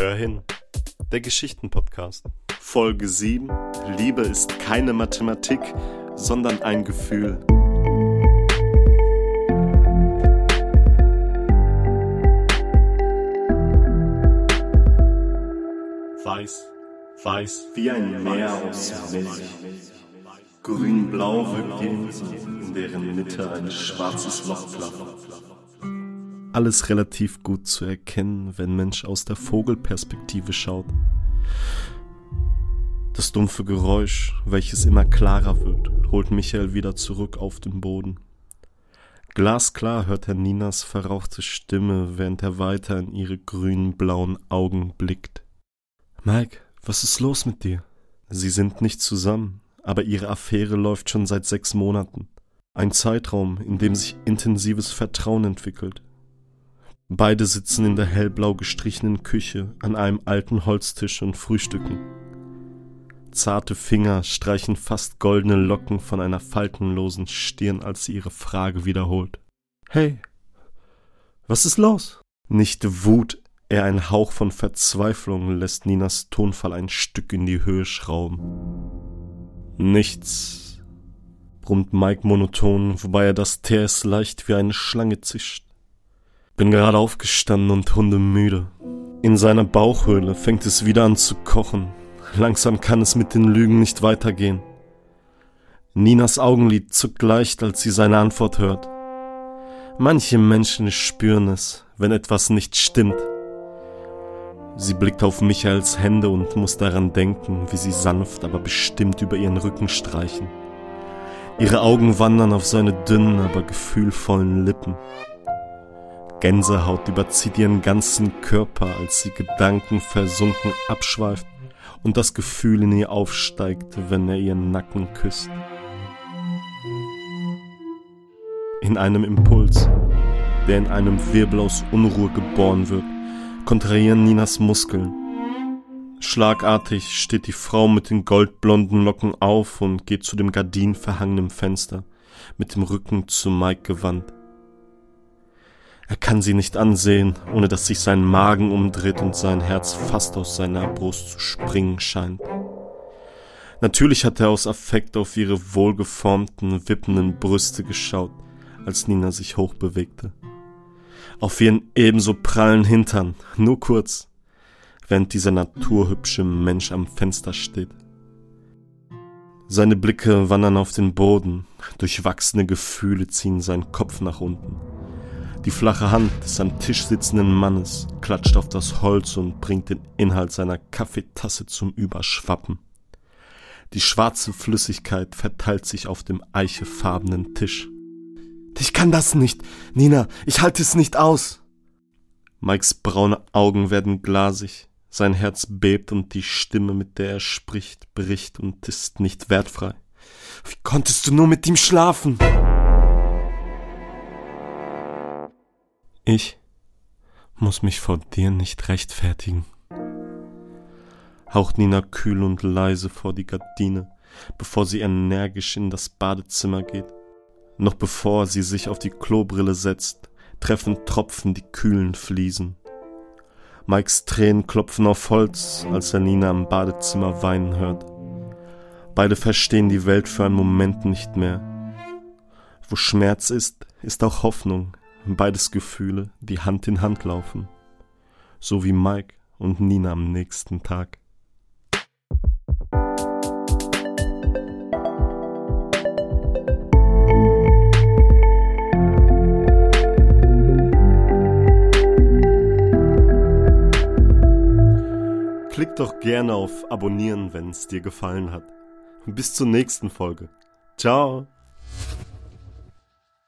Hör hin. Der Geschichtenpodcast. Folge 7. Liebe ist keine Mathematik, sondern ein Gefühl. Weiß, weiß wie ein Meer aus Milch. Grün-blau wirkt die Insel, in deren Mitte ein schwarzes Loch klappert. Alles relativ gut zu erkennen, wenn Mensch aus der Vogelperspektive schaut. Das dumpfe Geräusch, welches immer klarer wird, holt Michael wieder zurück auf den Boden. Glasklar hört er Ninas verrauchte Stimme, während er weiter in ihre grünen blauen Augen blickt. Mike, was ist los mit dir? Sie sind nicht zusammen, aber ihre Affäre läuft schon seit sechs Monaten. Ein Zeitraum, in dem sich intensives Vertrauen entwickelt. Beide sitzen in der hellblau gestrichenen Küche an einem alten Holztisch und frühstücken. Zarte Finger streichen fast goldene Locken von einer faltenlosen Stirn, als sie ihre Frage wiederholt. Hey, was ist los? Nicht Wut, eher ein Hauch von Verzweiflung lässt Ninas Tonfall ein Stück in die Höhe schrauben. Nichts, brummt Mike monoton, wobei er das Teers leicht wie eine Schlange zischt. Bin gerade aufgestanden und hundemüde. In seiner Bauchhöhle fängt es wieder an zu kochen. Langsam kann es mit den Lügen nicht weitergehen. Ninas Augenlid zuckt leicht, als sie seine Antwort hört. Manche Menschen spüren es, wenn etwas nicht stimmt. Sie blickt auf Michaels Hände und muss daran denken, wie sie sanft, aber bestimmt über ihren Rücken streichen. Ihre Augen wandern auf seine dünnen, aber gefühlvollen Lippen. Gänsehaut überzieht ihren ganzen Körper, als sie gedankenversunken abschweift und das Gefühl in ihr aufsteigt, wenn er ihren Nacken küsst. In einem Impuls, der in einem Wirbel aus Unruhe geboren wird, kontrahieren Ninas Muskeln. Schlagartig steht die Frau mit den goldblonden Locken auf und geht zu dem gardinenverhangenen Fenster, mit dem Rücken zu Mike gewandt. Er kann sie nicht ansehen, ohne dass sich sein Magen umdreht und sein Herz fast aus seiner Brust zu springen scheint. Natürlich hat er aus Affekt auf ihre wohlgeformten, wippenden Brüste geschaut, als Nina sich hochbewegte. Auf ihren ebenso prallen Hintern, nur kurz, während dieser naturhübsche Mensch am Fenster steht. Seine Blicke wandern auf den Boden, durchwachsene Gefühle ziehen seinen Kopf nach unten. Die flache Hand des am Tisch sitzenden Mannes klatscht auf das Holz und bringt den Inhalt seiner Kaffeetasse zum Überschwappen. Die schwarze Flüssigkeit verteilt sich auf dem eichefarbenen Tisch. Ich kann das nicht. Nina, ich halte es nicht aus. Mikes braune Augen werden glasig, sein Herz bebt und die Stimme, mit der er spricht, bricht und ist nicht wertfrei. Wie konntest du nur mit ihm schlafen? Ich muss mich vor dir nicht rechtfertigen. Haucht Nina kühl und leise vor die Gardine, bevor sie energisch in das Badezimmer geht. Noch bevor sie sich auf die Klobrille setzt, treffen Tropfen die kühlen Fliesen. Mikes Tränen klopfen auf Holz, als er Nina im Badezimmer weinen hört. Beide verstehen die Welt für einen Moment nicht mehr. Wo Schmerz ist, ist auch Hoffnung, Beides Gefühle, die Hand in Hand laufen. So wie Mike und Nina am nächsten Tag. Klick doch gerne auf Abonnieren, wenn es dir gefallen hat. Bis zur nächsten Folge. Ciao.